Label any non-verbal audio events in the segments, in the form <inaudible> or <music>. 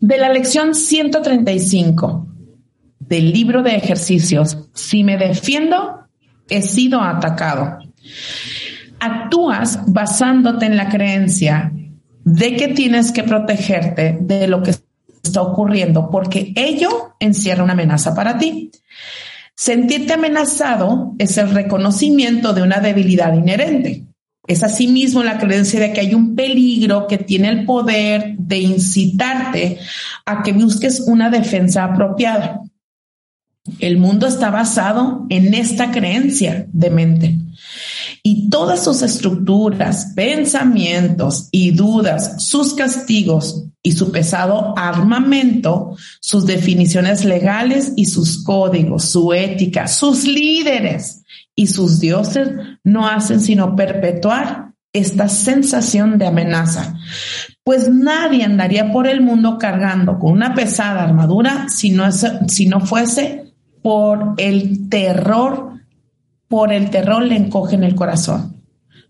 De la lección 135 del libro de ejercicios, si me defiendo, he sido atacado. Actúas basándote en la creencia de que tienes que protegerte de lo que está ocurriendo porque ello encierra una amenaza para ti. Sentirte amenazado es el reconocimiento de una debilidad inherente. Es asimismo la creencia de que hay un peligro que tiene el poder de incitarte a que busques una defensa apropiada. El mundo está basado en esta creencia de mente. Y todas sus estructuras, pensamientos y dudas, sus castigos y su pesado armamento, sus definiciones legales y sus códigos, su ética, sus líderes y sus dioses no hacen sino perpetuar esta sensación de amenaza. Pues nadie andaría por el mundo cargando con una pesada armadura si no, es, si no fuese por el terror, por el terror le encoge en el corazón.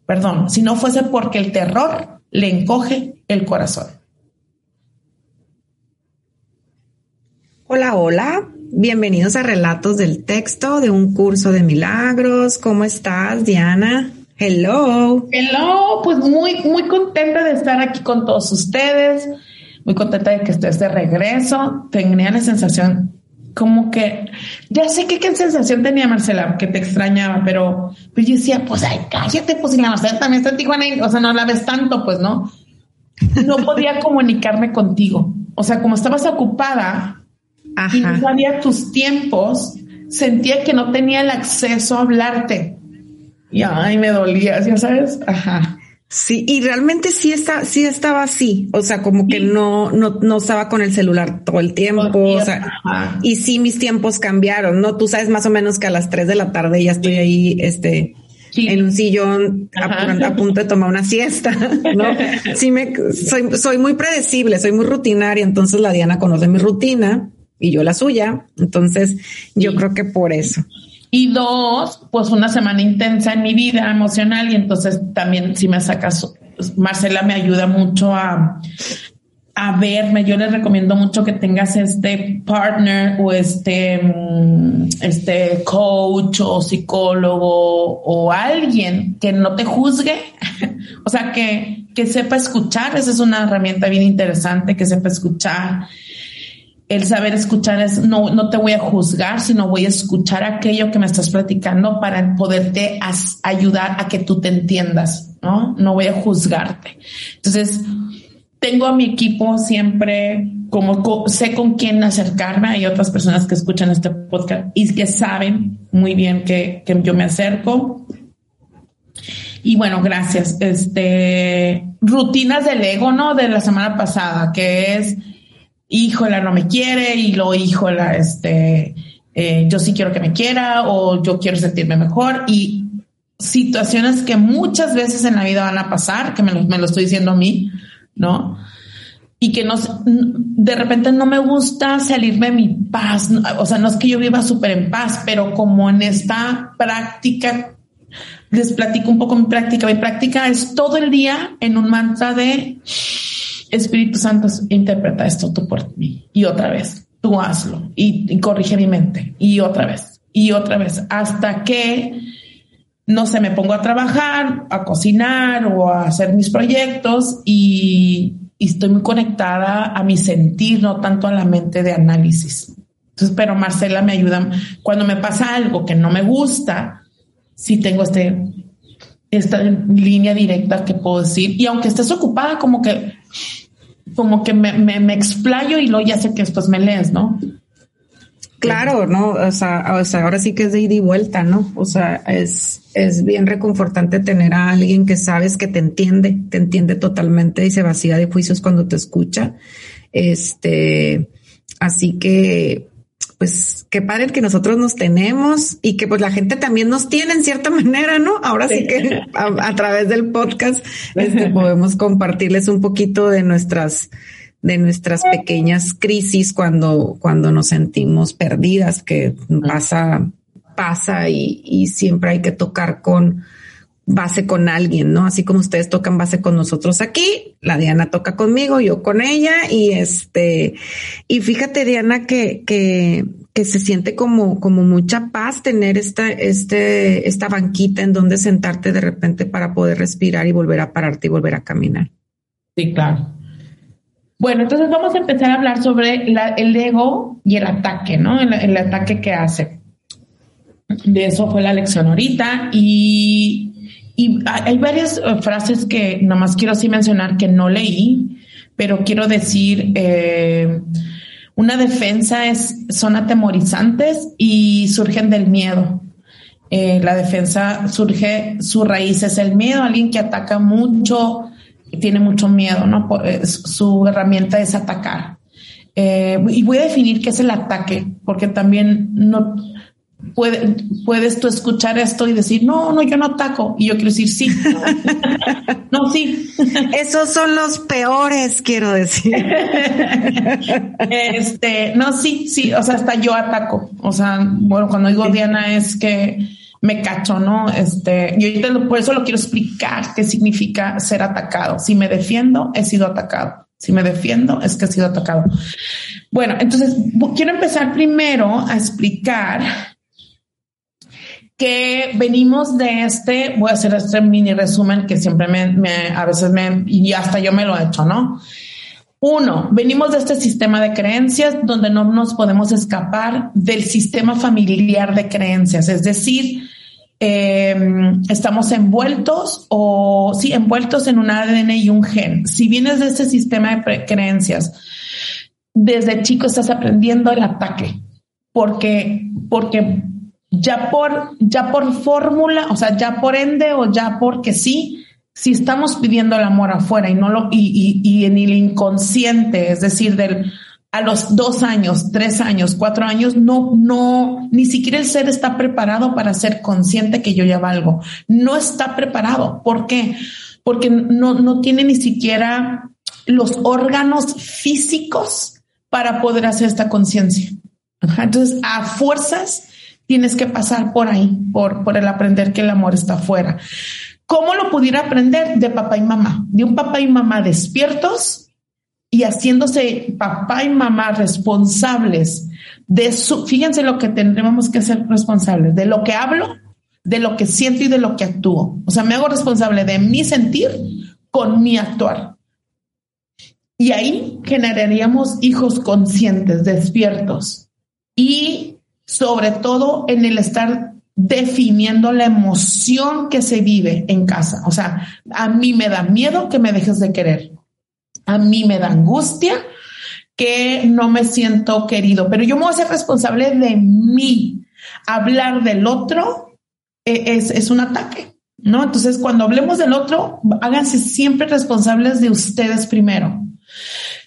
Perdón, si no fuese porque el terror le encoge el corazón. Hola, hola. Bienvenidos a Relatos del Texto de un curso de milagros. ¿Cómo estás, Diana? Hello. Hello, pues muy, muy contenta de estar aquí con todos ustedes. Muy contenta de que estés de regreso. Tenía la sensación como que ya sé que qué sensación tenía Marcela, que te extrañaba, pero, pero yo decía, pues ay, cállate, pues si la Marcela también está en Tijuana, y, o sea, no la ves tanto, pues no. No podía <laughs> comunicarme contigo. O sea, como estabas ocupada Ajá. y no sabía tus tiempos, sentía que no tenía el acceso a hablarte. Y ay, me dolía, ya sabes. Ajá. Sí, y realmente sí está, sí estaba así. O sea, como que no, no, no estaba con el celular todo el tiempo. Todo o sea, Ajá. y sí mis tiempos cambiaron, ¿no? Tú sabes más o menos que a las 3 de la tarde ya estoy ahí, este, Sí. en un sillón a, a punto de tomar una siesta, <laughs> ¿no? Sí me, soy, soy muy predecible, soy muy rutinaria, entonces la Diana conoce mi rutina y yo la suya, entonces yo Sí. creo que por eso. Y dos, pues una semana intensa en mi vida emocional y entonces también si me sacas, Marcela me ayuda mucho a, a verme. Yo les recomiendo mucho que tengas este partner o este, mm, este coach o psicólogo o alguien que no te juzgue. <laughs> o sea, que, que sepa escuchar. Esa es una herramienta bien interesante, que sepa escuchar el saber escuchar es no, no te voy a juzgar, sino voy a escuchar aquello que me estás platicando para poderte ayudar a que tú te entiendas, ¿no? No voy a juzgarte. Entonces, tengo a mi equipo siempre como co- sé con quién acercarme. Hay otras personas que escuchan este podcast y que saben muy bien que, que yo me acerco. Y bueno, gracias. Este rutinas del ego, ¿no? De la semana pasada, que es híjola, no me quiere, y lo híjola, este, eh, yo sí quiero que me quiera, o yo quiero sentirme mejor, y situaciones que muchas veces en la vida van a pasar, que me lo, estoy diciendo a mí, ¿no? Y que no, de repente no me gusta salirme de mi paz, o sea, no es que yo viva súper en paz, pero como en esta práctica, les platico un poco mi práctica, mi práctica es todo el día en un mantra de Espíritu Santo, interpreta esto tú por mí. Y otra vez, tú hazlo. Y, corrige mi mente. Y otra vez y otra vez. Hasta que no sé, me pongo a trabajar, a cocinar o a hacer mis proyectos y, estoy muy conectada a mi sentir, no tanto a la mente de análisis. Entonces, pero Marcela me ayuda. Cuando me pasa algo que no me gusta, si tengo este esta línea directa que puedo decir. Y aunque estés ocupada como que como que me, me, explayo y luego ya sé que después me lees, ¿no? Claro, ¿no? O sea, o sea, ahora sí que es de ida y vuelta, ¿no? O sea, es, es bien reconfortante tener a alguien que sabes que te entiende, te entiende totalmente y se vacía de juicios cuando te escucha. Este, así que, pues qué padre que nosotros nos tenemos y que pues la gente también nos tiene en cierta <laughs> manera, ¿no? Ahora sí, que a, través del podcast este, <laughs> podemos compartirles un poquito de nuestras de nuestras pequeñas crisis cuando cuando nos sentimos perdidas que pasa pasa y, y siempre hay que tocar con base con alguien, ¿no? Así como ustedes tocan base con nosotros aquí, la Diana toca conmigo, yo con ella y este, y fíjate Diana que, que, que se siente como, como mucha paz tener esta, este, esta banquita en donde sentarte de repente para poder respirar y volver a pararte y volver a caminar. Sí, claro. Bueno, entonces vamos a empezar a hablar sobre el ego y el ataque, ¿no? el ataque que hace. De eso fue la lección ahorita y y hay varias eh, frases que nomás quiero así mencionar que no leí, pero quiero decir, eh, una defensa es, son atemorizantes y surgen del miedo. Eh, la defensa surge, su raíz es el miedo, alguien que ataca mucho, tiene mucho miedo, ¿no? Su herramienta es atacar. y voy a definir qué es el ataque, porque también no, puede, puedes tú escuchar esto y decir, no, no, yo no ataco. Y yo quiero decir, sí. <laughs> no, sí. Esos son los peores, quiero decir. este, no, sí, sí. O sea, hasta yo ataco. O sea, bueno, cuando digo Diana es que me cacho, ¿no? Este, y ahorita por eso lo quiero explicar qué significa ser atacado. Si me defiendo, he sido atacado. Si me defiendo, es que he sido atacado. Bueno, entonces quiero empezar primero a explicar que venimos de este, voy a hacer este mini resumen que siempre me, a veces me, y hasta yo me lo he hecho, ¿no? Uno, venimos de este sistema de creencias donde no nos podemos escapar del sistema familiar de creencias, es decir, em, estamos envueltos o sí, envueltos en un ADN y un gen. Si vienes de ese sistema de creencias, desde chico estás aprendiendo el ataque, porque, porque ya por, ya por fórmula, o sea, ya por ende o ya porque sí, si estamos pidiendo el amor afuera y no lo, y, y, y en el inconsciente, es decir, del, a los dos años, tres años, cuatro años, no, no, ni siquiera el ser está preparado para ser consciente que yo ya valgo. No está preparado. ¿Por qué? Porque no, no tiene ni siquiera los órganos físicos para poder hacer esta conciencia. Entonces, a fuerzas, tienes que pasar por ahí, por, por el aprender que el amor está afuera. ¿Cómo lo pudiera aprender? De papá y mamá, de un papá y mamá despiertos y haciéndose papá y mamá responsables de su, fíjense lo que tendremos que ser responsables, de lo que hablo, de lo que siento y de lo que actúo. O sea, me hago responsable de mi sentir con mi actuar. Y ahí generaríamos hijos conscientes, despiertos. Y sobre todo en el estar definiendo la emoción que se vive en casa. O sea, a mí me da miedo que me dejes de querer. A mí me da angustia que no me siento querido, pero yo me voy a ser responsable de mí. Hablar del otro eh, es, es un ataque, ¿no? Entonces, cuando hablemos del otro, háganse siempre responsables de ustedes primero.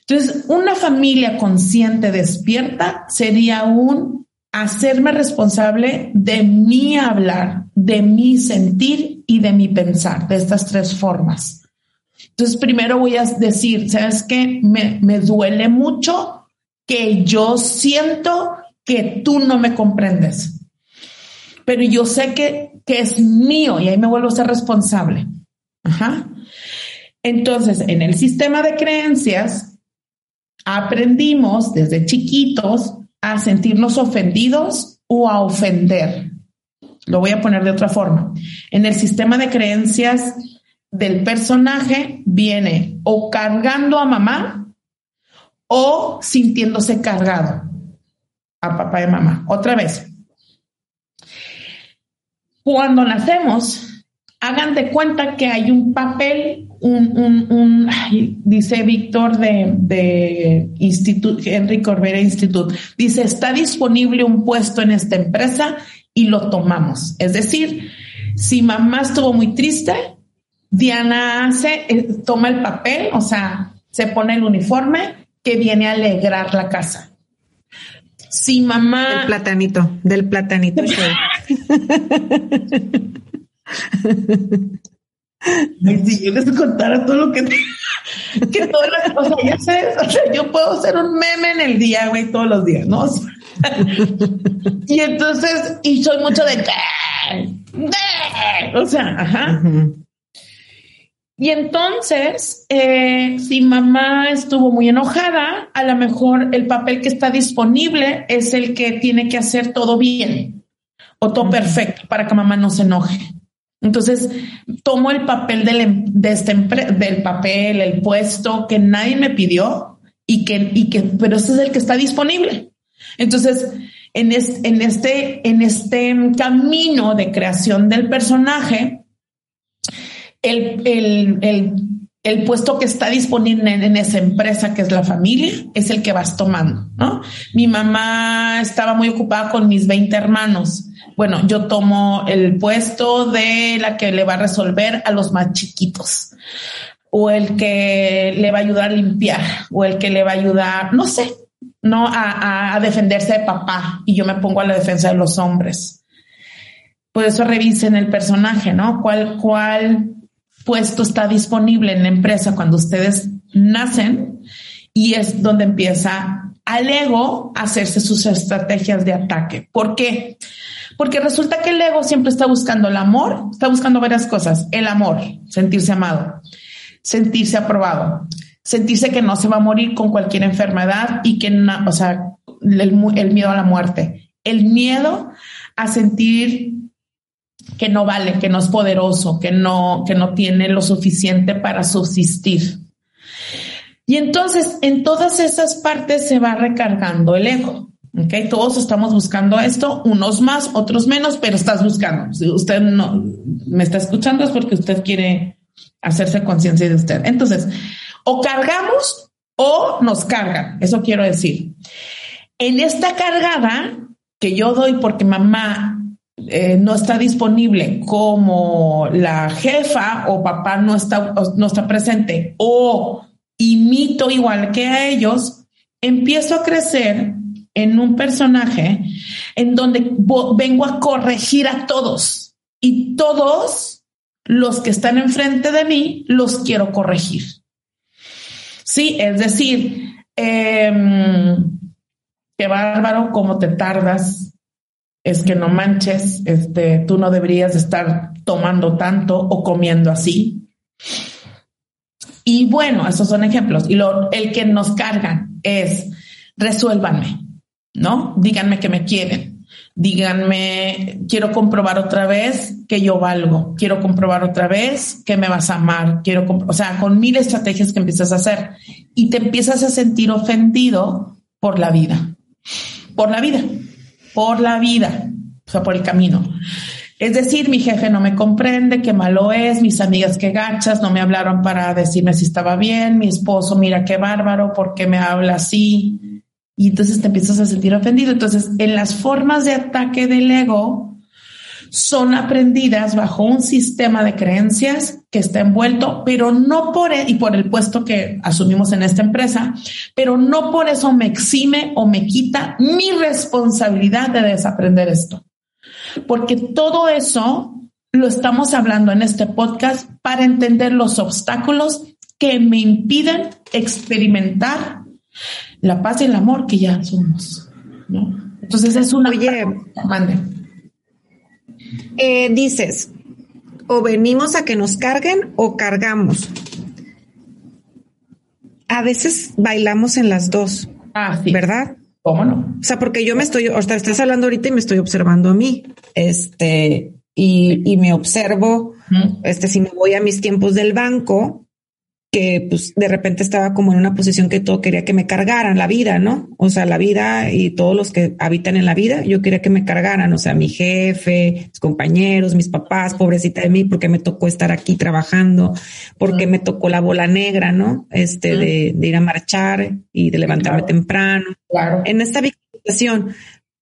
Entonces, una familia consciente, despierta, sería un hacerme responsable de mi hablar, de mi sentir y de mi pensar, de estas tres formas. Entonces, primero voy a decir, ¿sabes qué? Me, me duele mucho que yo siento que tú no me comprendes, pero yo sé que, que es mío y ahí me vuelvo a ser responsable. Ajá. Entonces, en el sistema de creencias, aprendimos desde chiquitos a sentirnos ofendidos o a ofender. Lo voy a poner de otra forma. En el sistema de creencias del personaje viene o cargando a mamá o sintiéndose cargado a papá y mamá. Otra vez. Cuando nacemos, hagan de cuenta que hay un papel, un, dice Víctor de, de Instituto, Henry Corbera Institute, dice, está disponible un puesto en esta empresa y lo tomamos. Es decir, si mamá estuvo muy triste, Diana hace, eh, toma el papel, o sea, se pone el uniforme que viene a alegrar la casa. Si mamá. Del platanito, del platanito. <laughs> <laughs> si yo les contara todo lo que. que todas las cosas, ya sé, o sea, yo puedo ser un meme en el día, güey, todos los días, ¿no? y entonces, y soy mucho de. O sea, ajá. Y entonces, eh, si mamá estuvo muy enojada, a lo mejor el papel que está disponible es el que tiene que hacer todo bien o todo perfecto para que mamá no se enoje. Entonces, tomo el papel del, em, de este del papel, el puesto que nadie me pidió y que, y que, pero este es el que está disponible. Entonces, en, en, este, en este camino de creación del personaje, el, puesto que está disponible en, esa empresa, que es la familia, es el que vas tomando, ¿no? Mi mamá estaba muy ocupada con mis 20 hermanos. Bueno, yo tomo el puesto de la que le va a resolver a los más chiquitos o el que le va a ayudar a limpiar o el que le va a ayudar, no sé, no a, defenderse de papá y yo me pongo a la defensa de los hombres. Por eso revisen el personaje, ¿no? ¿Cuál, cuál puesto está disponible en la empresa cuando ustedes nacen y es donde empieza al ego hacerse sus estrategias de ataque. ¿Por qué? Resulta que el ego siempre está buscando el amor, está buscando varias cosas. El amor, sentirse amado, sentirse aprobado, sentirse que no se va a morir con cualquier enfermedad y que, o sea, el, el miedo a la muerte, el miedo a sentir que no vale, que no es poderoso, que no, que no tiene lo suficiente para subsistir. Y entonces en todas esas partes se va recargando el ego. Okay, todos estamos buscando esto, unos más, otros menos, pero estás buscando. Si usted no me está escuchando es porque usted quiere hacerse conciencia de usted. Entonces, o cargamos o nos cargan. Eso quiero decir. En esta cargada que yo doy porque mamá eh, no está disponible como la jefa o papá no está, no está presente o imito igual que a ellos, empiezo a crecer en un personaje en donde vengo a corregir a todos y todos los que están enfrente de mí los quiero corregir. Sí, es decir, em, qué bárbaro cómo te tardas es que no manches, este, tú no deberías estar tomando tanto o comiendo así. Y bueno, esos son ejemplos. Y el que nos cargan es resuélvanme, ¿no? Díganme que me quieren. Díganme, quiero comprobar otra vez que yo valgo. Quiero comprobar otra vez que me vas a amar. Quiero, o sea, con mil estrategias que empiezas a hacer y te empiezas a sentir ofendido por la vida, por la vida por la vida, o sea, por el camino. Es decir, mi jefe no me comprende, qué malo es, mis amigas qué gachas, no me hablaron para decirme si estaba bien, mi esposo, mira qué bárbaro, ¿por qué me habla así? Y entonces te empiezas a sentir ofendido. Entonces, en las formas de ataque del ego, son aprendidas bajo un sistema de creencias que está envuelto, pero no por, e, y por el puesto que asumimos en esta empresa, pero no por eso me exime o me quita mi responsabilidad de desaprender esto. Porque todo eso lo estamos hablando en este podcast para entender los obstáculos que me impiden experimentar la paz y el amor que ya somos. ¿no? Entonces es una... Oye, mande. Eh, dices, o venimos a que nos carguen o cargamos. a veces bailamos en las dos. Ah, sí. ¿Verdad? ¿Cómo no? O sea, porque yo me estoy, o sea, estás hablando ahorita y me estoy observando a mí. Este, y, y me observo, este, si me voy a mis tiempos del banco, que pues de repente estaba como en una posición que todo quería que me cargaran la vida, ¿no? O sea, la vida y todos los que habitan en la vida, yo quería que me cargaran, o sea, mi jefe, mis compañeros, mis papás, pobrecita de mí, porque me tocó estar aquí trabajando, porque me tocó la bola negra, ¿no? Este, de, ir a marchar y de levantarme temprano. Claro. En esta victimización.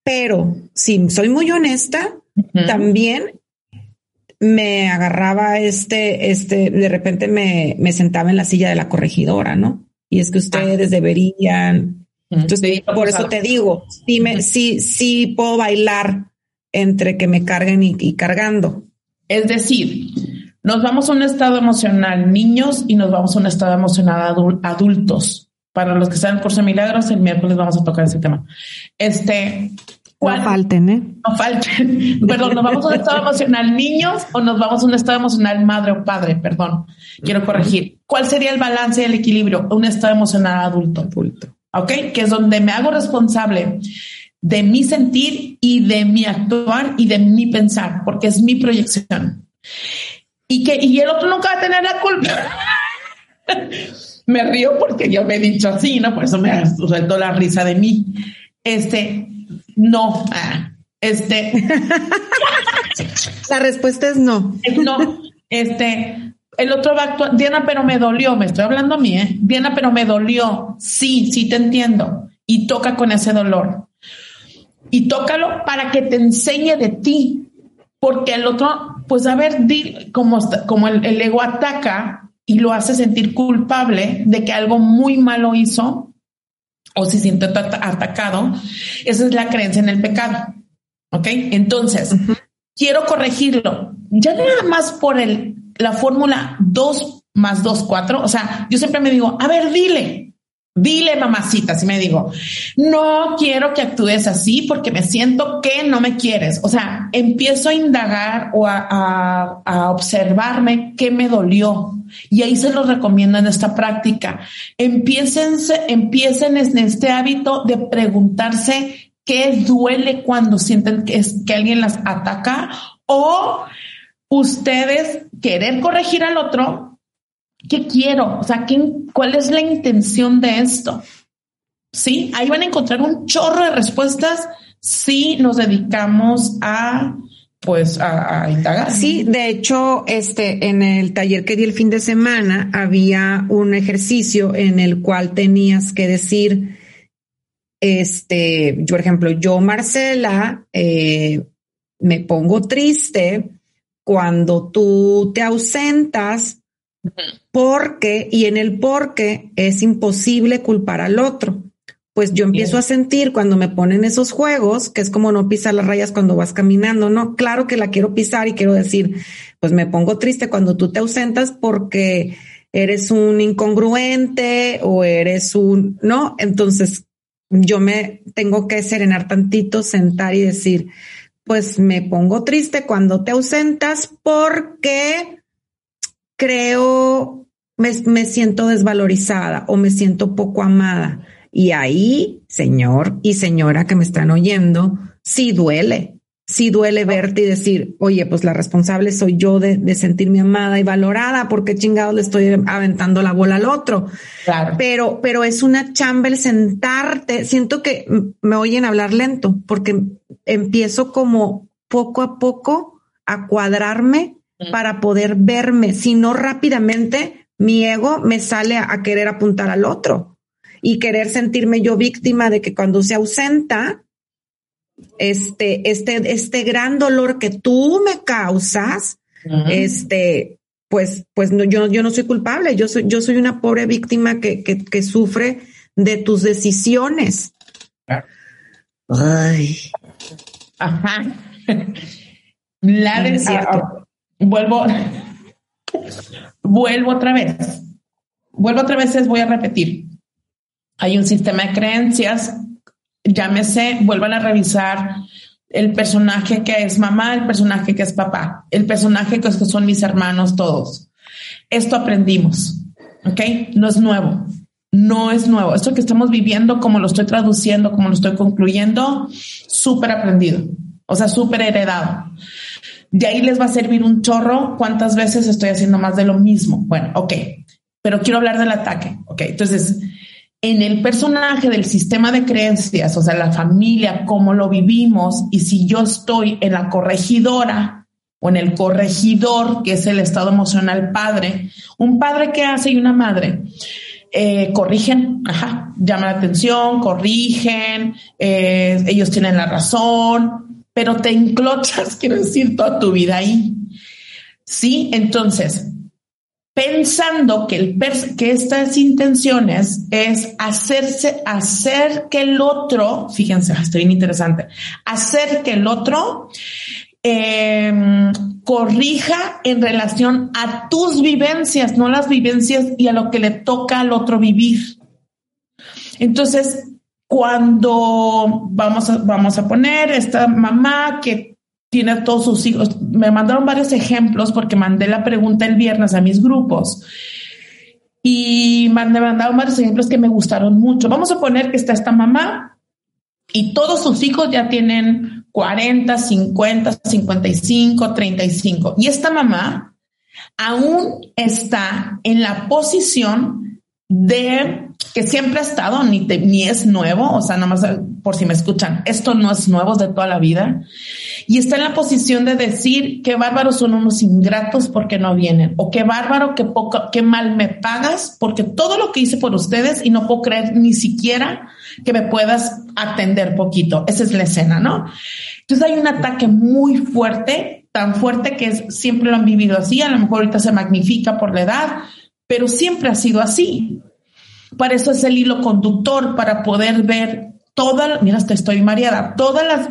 Pero si soy muy honesta, también me agarraba este, este, de repente me, me sentaba en la silla de la corregidora, ¿no? Y es que ustedes deberían. Entonces, por eso te digo, sí, me, sí, sí puedo bailar entre que me carguen y, cargando. Es decir, nos vamos a un estado emocional niños y nos vamos a un estado emocional adultos. Para los que están en curso de milagros, el miércoles vamos a tocar ese tema. Este, no falten, ¿eh? No falten. <laughs> Perdón, ¿nos vamos a un estado emocional niños o nos vamos a un estado emocional madre o padre? Perdón, quiero corregir. ¿Cuál sería el balance y el equilibrio? Un estado emocional adulto. Adulto. ¿Ok? Que es donde me hago responsable de mi sentir y de mi actuar y de mi pensar, porque es mi proyección. Y que y el otro nunca va a tener la culpa. <laughs> me río porque yo me he dicho así, ¿no? Por eso me suelto la risa de mí. Este, no. Ah, este. <laughs> La respuesta es no. No. Este. El otro va a actuar, Diana, pero me dolió, me estoy hablando a mí, ¿eh? Diana, pero me dolió. Sí, sí te entiendo. Y toca con ese dolor. Y tócalo para que te enseñe de ti. Porque el otro, pues a ver, como, como el, el ego ataca y lo hace sentir culpable de que algo muy malo hizo, o se siente atacado, esa es la creencia en el pecado. ¿Ok? Entonces, quiero corregirlo. Ya nada más por el, la fórmula 2 más 2, 4. O sea, yo siempre me digo, a ver, dile, Dile, mamacita, si me digo, no quiero que actúes así porque me siento que no me quieres. O sea, empiezo a indagar o a, a, observarme qué me dolió. Y ahí se los recomiendo en esta práctica. Empiecen, empiecen en este hábito de preguntarse qué duele cuando sienten que, es, que alguien las ataca o ustedes querer corregir al otro ¿Qué quiero? O sea, ¿cuál es la intención de esto? Sí, ahí van a encontrar un chorro de respuestas si nos dedicamos a pues a, indagar. Sí, de hecho, este en el taller que di el fin de semana había un ejercicio en el cual tenías que decir, este, yo, por ejemplo, yo, Marcela, eh, me pongo triste cuando tú te ausentas porque, y en el porque es imposible culpar al otro. Pues yo empiezo a sentir cuando me ponen esos juegos, que es como no pisar las rayas cuando vas caminando, ¿no? Claro que la quiero pisar y quiero decir, pues me pongo triste cuando tú te ausentas porque eres un incongruente o eres un, ¿no? Entonces yo me tengo que serenar tantito, sentar y decir, pues me pongo triste cuando te ausentas porque creo, me, siento desvalorizada o me siento poco amada. Y ahí, señor y señora que me están oyendo, sí duele, sí duele verte y decir, oye, pues la responsable soy yo de, sentirme amada y valorada, porque chingado le estoy aventando la bola al otro. Claro. Pero, pero es una chamba el sentarte. Siento que me oyen hablar lento, porque empiezo como poco a poco a cuadrarme para poder verme, si no rápidamente mi ego me sale a, querer apuntar al otro y querer sentirme yo víctima de que cuando se ausenta, este, este, este gran dolor que tú me causas, este, pues, pues no, yo, yo no soy culpable, yo soy, yo soy una pobre víctima que, que, que sufre de tus decisiones. Ay. Ajá. <laughs> La de, vuelvo, vuelvo otra vez. Vuelvo otra vez, voy a repetir. Hay un sistema de creencias, llámese, vuelvan a revisar el personaje que es mamá, el personaje que es papá, el personaje que son mis hermanos todos. Esto aprendimos, ¿ok? No es nuevo. no es nuevo. Esto que estamos viviendo, como lo estoy traduciendo, como lo estoy concluyendo, súper aprendido, o sea, súper heredado. De ahí les va a servir un chorro cuántas veces estoy haciendo más de lo mismo. Bueno, ok, pero quiero hablar del ataque. Ok, entonces, en el personaje del sistema de creencias, o sea, la familia, cómo lo vivimos, y si yo estoy en la corregidora o en el corregidor, que es el estado emocional padre, un padre que hace y una madre eh, corrigen, ajá, llaman la atención, corrigen, eh, ellos tienen la razón, pero te enclochas, <laughs> quiero decir, toda tu vida ahí. Sí, entonces, pensando que, el que estas intenciones es hacerse, hacer que el otro, fíjense, estoy bien interesante, hacer que el otro eh, corrija en relación a tus vivencias, no las vivencias y a lo que le toca al otro vivir. Entonces, cuando vamos a, vamos a poner esta mamá que tiene todos sus hijos, me mandaron varios ejemplos porque mandé la pregunta el viernes a mis grupos y me mandaron varios ejemplos que me gustaron mucho. Vamos a poner que está esta mamá y todos sus hijos ya tienen 40, 50, 55, 35. Y esta mamá aún está en la posición de que siempre ha estado, ni, ni es nuevo, o sea, nada más por si me escuchan, esto no es nuevo, es de toda la vida. Y está en la posición de decir que bárbaros son unos ingratos porque no vienen, o qué bárbaro, que poco, qué mal me pagas porque todo lo que hice por ustedes y no puedo creer ni siquiera que me puedas atender poquito. Esa es la escena, ¿no? Entonces hay un ataque muy fuerte, tan fuerte que siempre lo han vivido así, a lo mejor ahorita se magnifica por la edad, pero siempre ha sido así. Para eso es el hilo conductor, para poder ver todas, mira, hasta estoy mareada, todas las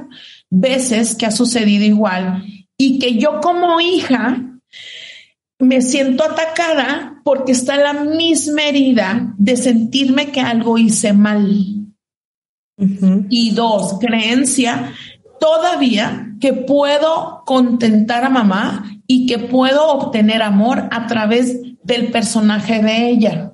veces que ha sucedido igual y que yo como hija me siento atacada porque está la misma herida de sentirme que algo hice mal. Y dos, creencia todavía que puedo contentar a mamá y que puedo obtener amor a través del personaje de ella.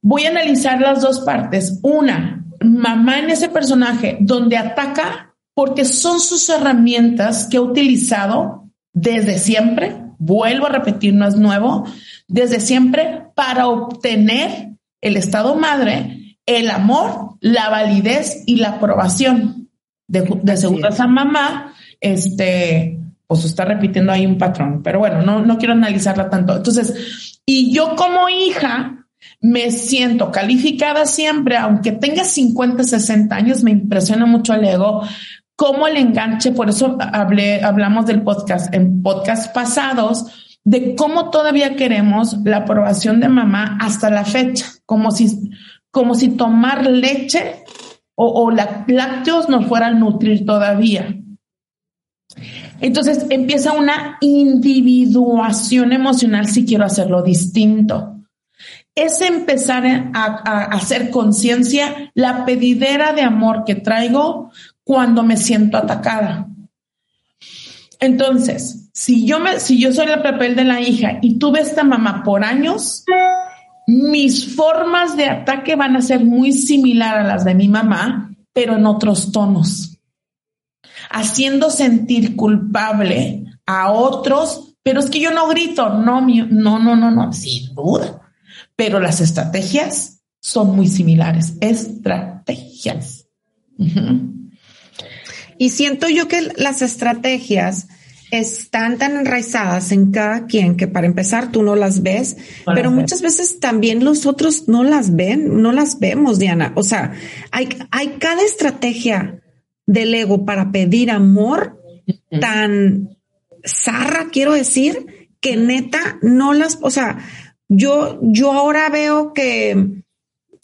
Voy a analizar las dos partes. Una, mamá en ese personaje donde ataca porque son sus herramientas que ha utilizado desde siempre. Vuelvo a repetir, no es nuevo, desde siempre para obtener el estado madre, el amor, la validez y la aprobación. De, de seguro esa mamá, este, pues está repitiendo ahí un patrón, pero bueno, no, no quiero analizarla tanto. Entonces, y yo como hija, me siento calificada siempre, aunque tenga 50, 60 años, me impresiona mucho el ego, cómo el enganche, por eso hablamos del podcast en podcast pasados, de cómo todavía queremos la aprobación de mamá hasta la fecha, como si, como si tomar leche o, o lácteos nos fueran a nutrir todavía. Entonces empieza una individuación emocional si quiero hacerlo distinto es empezar a, hacer conciencia la pedidera de amor que traigo cuando me siento atacada. Entonces, si yo me, si yo soy el papel de la hija y tuve esta mamá por años, mis formas de ataque van a ser muy similar a las de mi mamá, pero en otros tonos, haciendo sentir culpable a otros, pero es que yo no grito, no, no, no, no, no, sin duda pero las estrategias son muy similares. Estrategias. Y siento yo que las estrategias están tan enraizadas en cada quien que para empezar tú no las ves, pero muchas veces también los otros no las ven, no las vemos, Diana. O sea, hay, hay cada estrategia del ego para pedir amor tan zarra, quiero decir, que neta no las, o sea, yo, yo ahora veo que,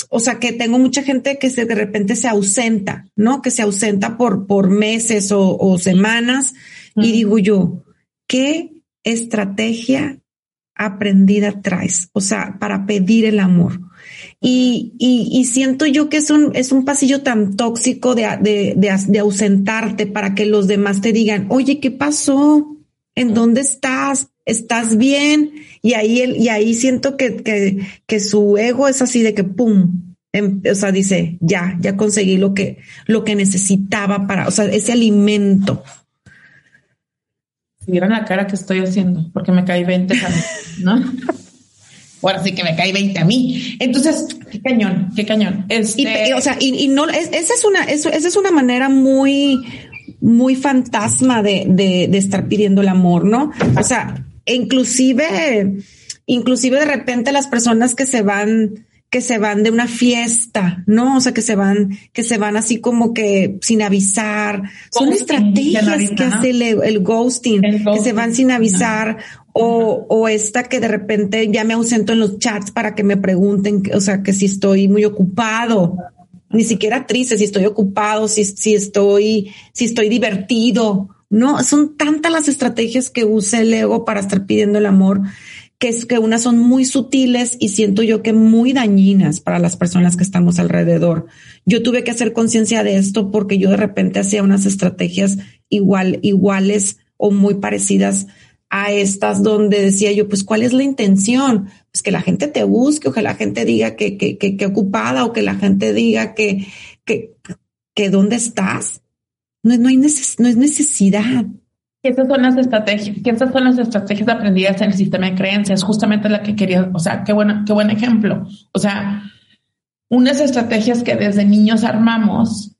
o sea, que tengo mucha gente que se, de repente se ausenta, ¿no? Que se ausenta por, por meses o, semanas. Y digo yo, ¿qué estrategia aprendida traes? O sea, para pedir el amor. Y, y, siento yo que es un, es un pasillo tan tóxico de, de, de, de ausentarte para que los demás te digan, oye, ¿qué pasó? ¿En dónde estás? ¿Estás bien? Y ahí, él, y ahí siento que, que, que su ego es así de que, ¡pum! Em, o sea, dice, ya, ya conseguí lo que, lo que necesitaba para, o sea, ese alimento. Si vieran la cara que estoy haciendo, porque me caí 20, ¿no? <laughs> Ahora sí que me cae 20 a mí. Entonces, qué cañón, qué cañón. Este... Y, o sea, y, y no, es, esa es una, esa es una manera muy, muy fantasma de, de, de estar pidiendo el amor, ¿no? O sea, inclusive, inclusive de repente las personas que se van, que se van de una fiesta, ¿no? O sea, que se van, que se van así como que sin avisar. Son estrategias que hace el, el, ghosting, que se van sin avisar. O, o esta que de repente ya me ausento en los chats para que me pregunten, o sea, que si estoy muy ocupado, ni siquiera triste, si estoy ocupado, si, si estoy, si estoy divertido. No, son tantas las estrategias que usa el ego para estar pidiendo el amor, que es que unas son muy sutiles y siento yo que muy dañinas para las personas que estamos alrededor. Yo tuve que hacer conciencia de esto porque yo de repente hacía unas estrategias igual, iguales o muy parecidas a estas donde decía yo, pues, ¿cuál es la intención? Pues que la gente te busque o que la gente diga que, que, que, ocupada o que la gente diga que, que, que dónde estás. No, no, hay neces no es necesidad. Esas son las estrategias, que esas son las estrategias aprendidas en el sistema de creencias, justamente la que quería, o sea, qué bueno, qué buen ejemplo. O sea, unas estrategias que desde niños armamos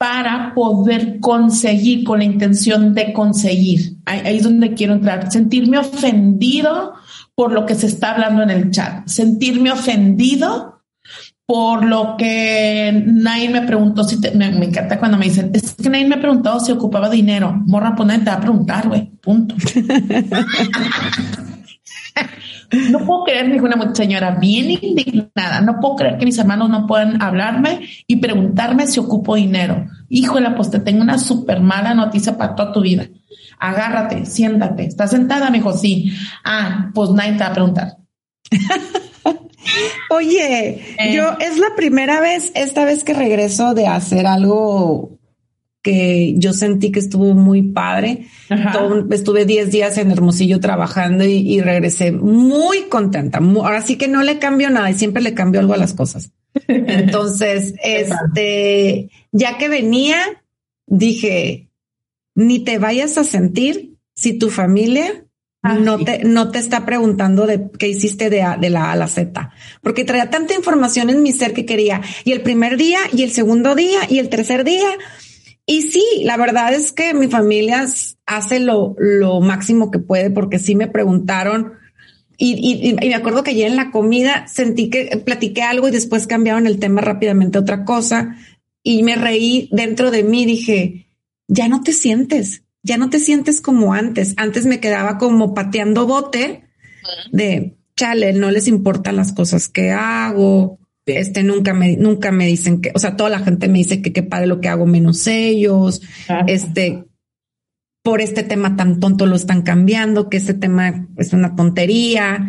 para poder conseguir con la intención de conseguir. Ahí, es donde quiero entrar. Sentirme ofendido por lo que se está hablando en el chat. Sentirme ofendido por lo que nadie me preguntó si me, encanta cuando me dicen es que nadie me ha preguntado si ocupaba dinero. Morra, pues nadie te va a preguntar, güey. Punto. <laughs> No puedo creer, dijo una señora bien indignada, no puedo creer que mis hermanos no puedan hablarme y preguntarme si ocupo dinero. Híjole, pues te tengo una súper mala noticia para toda tu vida. Agárrate, siéntate. ¿Estás sentada? Me dijo, sí. Ah, pues nadie te va a preguntar. <laughs> Oye, eh. yo es la primera vez, esta vez que regreso de hacer algo que yo sentí que estuvo muy padre. estuve 10 días en Hermosillo trabajando y, regresé muy contenta. ahora sí que no le cambio nada y siempre le cambio algo a las cosas. <laughs> Entonces, este, ya que venía, dije, ni te vayas a sentir si tu familia ah, no te, no te está preguntando de qué hiciste de, de la A a la Z, porque traía tanta información en mi ser que quería. Y el primer día, y el segundo día, y el tercer día, y sí, la verdad es que mi familia hace lo, lo máximo que puede porque sí me preguntaron y, y, me acuerdo que ya en la comida sentí que platiqué algo y después cambiaron el tema rápidamente a otra cosa y me reí dentro de mí. Dije, ya no te sientes, ya no te sientes como antes. Antes me quedaba como pateando bote de chale, no les importan las cosas que hago, este nunca me, nunca me dicen que, o sea, toda la gente me dice que qué padre lo que hago menos ellos, este, por este tema tan tonto lo están cambiando, que este tema es una tontería.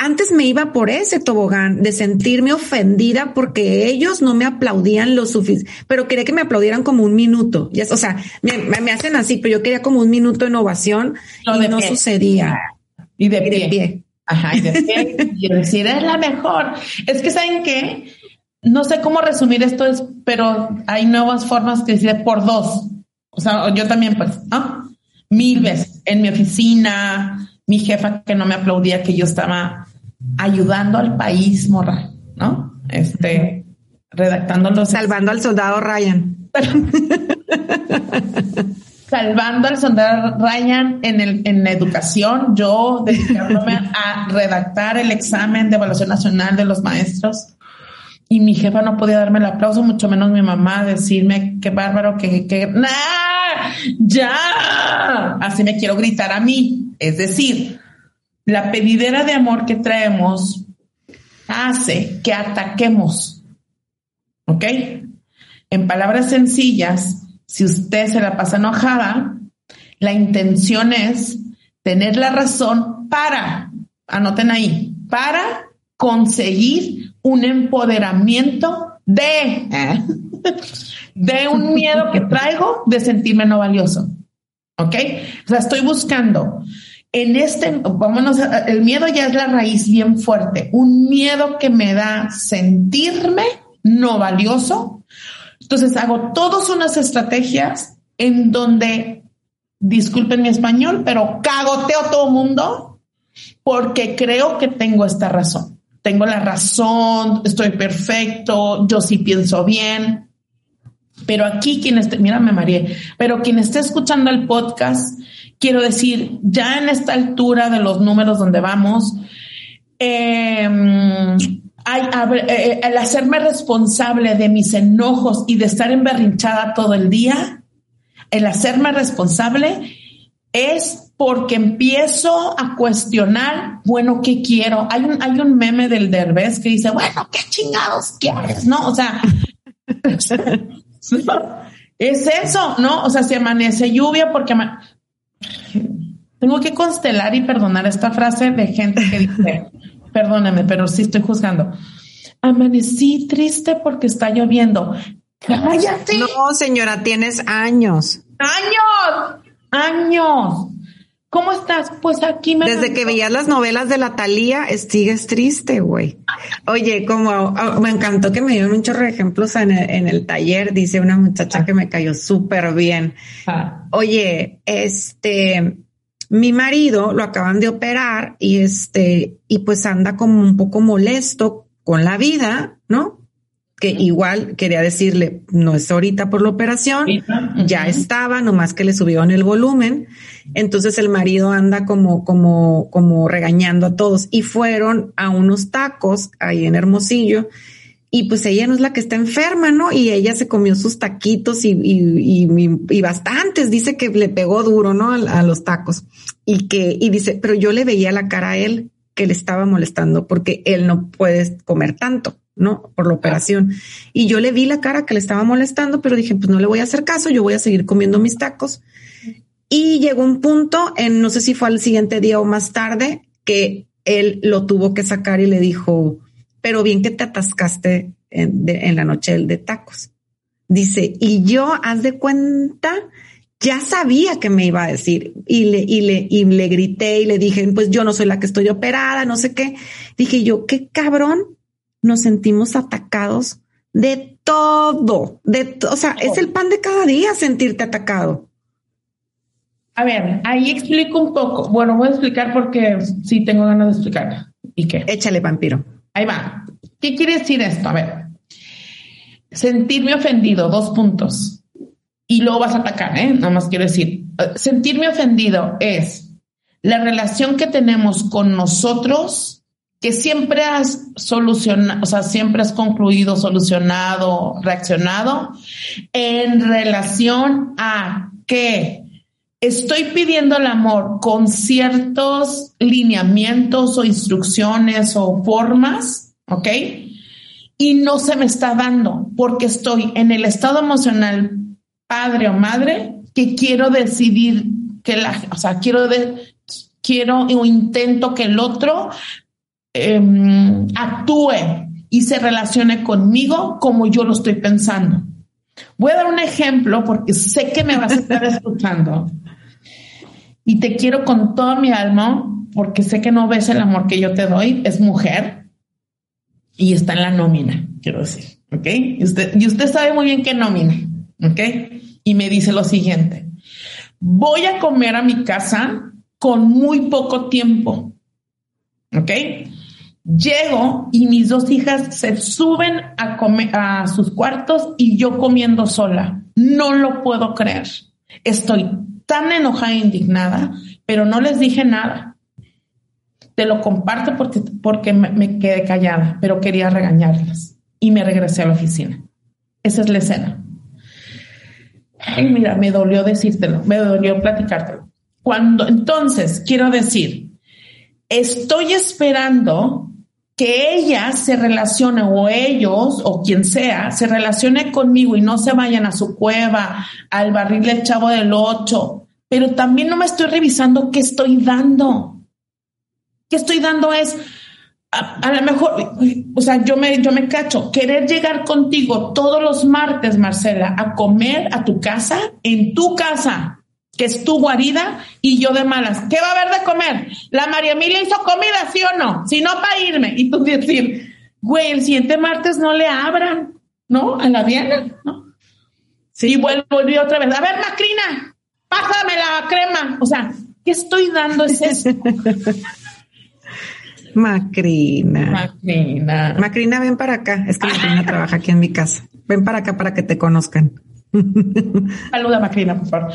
Antes me iba por ese tobogán de sentirme ofendida porque ellos no me aplaudían lo suficiente, pero quería que me aplaudieran como un minuto. o sea, me, me, hacen así, pero yo quería como un minuto de innovación y no sucedía. Y de, pie. Ajá, y <laughs> decir, es la mejor. Es que, ¿saben qué? No sé cómo resumir esto, es, pero hay nuevas formas que decir por dos. O sea, yo también, pues, ¿no? Mil veces. En mi oficina, mi jefa que no me aplaudía que yo estaba ayudando al país, morra, ¿no? Este, redactando los... Salvando al soldado Ryan. <laughs> salvando al soldado Ryan en, el, en la educación, yo dedicándome <laughs> a redactar el examen de evaluación nacional de los maestros. Y mi jefa no podía darme el aplauso, mucho menos mi mamá decirme qué bárbaro, que, que, ¡nah! ¡Ya! Así me quiero gritar a mí. Es decir, la pedidera de amor que traemos hace que ataquemos. ¿Ok? En palabras sencillas, si usted se la pasa enojada, la intención es tener la razón para, anoten ahí, para conseguir un empoderamiento de, de un miedo que traigo de sentirme no valioso. ¿Ok? O sea, estoy buscando en este, vámonos, el miedo ya es la raíz bien fuerte, un miedo que me da sentirme no valioso. Entonces hago todas unas estrategias en donde, disculpen mi español, pero cagoteo a todo mundo porque creo que tengo esta razón. Tengo la razón, estoy perfecto, yo sí pienso bien. Pero aquí quien esté, mírame María, pero quien esté escuchando el podcast, quiero decir, ya en esta altura de los números donde vamos, em, eh, eh, el hacerme responsable de mis enojos y de estar emberrinchada todo el día, el hacerme responsable es porque empiezo a cuestionar, bueno, ¿qué quiero? Hay un, hay un meme del Derbez que dice, bueno, ¿qué chingados quieres? No, o sea, <laughs> es eso, ¿no? O sea, si amanece lluvia porque tengo que constelar y perdonar esta frase de gente que dice, perdóname, pero sí estoy juzgando. Amanecí triste porque está lloviendo. Cállate. No, señora, tienes años. Años, años. ¿Cómo estás? Pues aquí me. Desde que veías las novelas de la Talía, sigues triste, güey. Oye, como oh, me encantó que me dieron muchos ejemplos en el, taller, dice una muchacha que me cayó súper bien. Ah. Oye, este, mi marido lo acaban de operar y este, y pues anda como un poco molesto con la vida, ¿no? que igual quería decirle, no es ahorita por la operación, ya estaba, nomás que le subieron el volumen. Entonces el marido anda como, como, como regañando a todos y fueron a unos tacos ahí en Hermosillo. Y pues ella no es la que está enferma, ¿no? Y ella se comió sus taquitos y, y, y, bastantes. Dice que le pegó duro, ¿no? A, a los tacos. Y que, y dice, pero yo le veía la cara a él que le estaba molestando porque él no puede comer tanto. ¿no? Por la operación. Y yo le vi la cara que le estaba molestando, pero dije, pues no le voy a hacer caso, yo voy a seguir comiendo mis tacos. Y llegó un punto, en no sé si fue al siguiente día o más tarde, que él lo tuvo que sacar y le dijo, pero bien que te atascaste en, la noche de tacos. Dice, y yo, haz de cuenta, ya sabía que me iba a decir y le, y le, y le grité y le dije, pues yo no soy la que estoy operada, no sé qué. Dije yo, qué cabrón nos sentimos atacados de todo, de, o sea, es el pan de cada día sentirte atacado. A ver, ahí explico un poco. Bueno, voy a explicar porque sí tengo ganas de explicar. ¿Y qué? Échale, vampiro. Ahí va. ¿Qué quiere decir esto? A ver, sentirme ofendido, dos puntos. Y luego vas a atacar, ¿eh? Nada más quiero decir, sentirme ofendido es la relación que tenemos con nosotros que siempre has solucionado, o sea, siempre has concluido, solucionado, reaccionado en relación a que estoy pidiendo el amor con ciertos lineamientos o instrucciones o formas, ¿ok? Y no se me está dando porque estoy en el estado emocional padre o madre que quiero decidir que la, o sea, quiero de, quiero o intento que el otro Em, actúe y se relacione conmigo como yo lo estoy pensando. Voy a dar un ejemplo porque sé que me vas a estar <laughs> escuchando y te quiero con toda mi alma porque sé que no ves el amor que yo te doy. Es mujer y está en la nómina, quiero decir. Ok. Y usted, y usted sabe muy bien qué nómina. Ok. Y me dice lo siguiente: Voy a comer a mi casa con muy poco tiempo. Ok. Llego y mis dos hijas se suben a, comer, a sus cuartos y yo comiendo sola. No lo puedo creer. Estoy tan enojada e indignada, pero no les dije nada. Te lo comparto porque, porque me, quedé callada, pero quería regañarlas y me regresé a la oficina. Esa es la escena. Ay, mira, me dolió decírtelo, me dolió platicártelo. Cuando entonces quiero decir, estoy esperando que ella se relacione o ellos o quien sea se relacione conmigo y no se vayan a su cueva, al barril del chavo del ocho, pero también no me estoy revisando qué estoy dando. ¿Qué estoy dando es, a, lo mejor, o sea, yo me, yo me cacho, querer llegar contigo todos los martes, Marcela, a comer a tu casa, en tu casa, que estuvo herida y yo de malas. ¿Qué va a haber de comer? La María Emilia hizo comida, ¿sí o no? Si no, para irme. Y tú decir, güey, el siguiente martes no le abran, ¿no? A la Diana, ¿no? Sí. Y vuelvo, otra vez. A ver, Macrina, pásame la crema. O sea, ¿qué estoy dando? Es eso. <laughs> Macrina. Macrina. Macrina, ven para acá. Es que Macrina trabaja aquí en mi casa. Ven para acá para que te conozcan. <laughs> Saluda, Macrina, por favor.